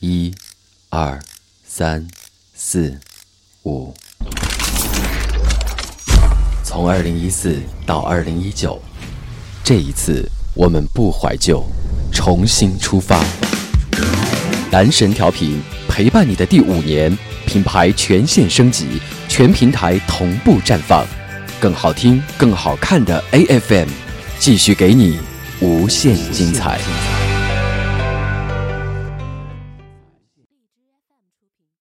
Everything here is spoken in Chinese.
一二三四五。从二零一四到二零一九这一次我们不怀旧重新出发。男神调频陪伴你的第五年品牌全线升级全平台同步绽放。更好听更好看的 afm 继续给你无限精彩。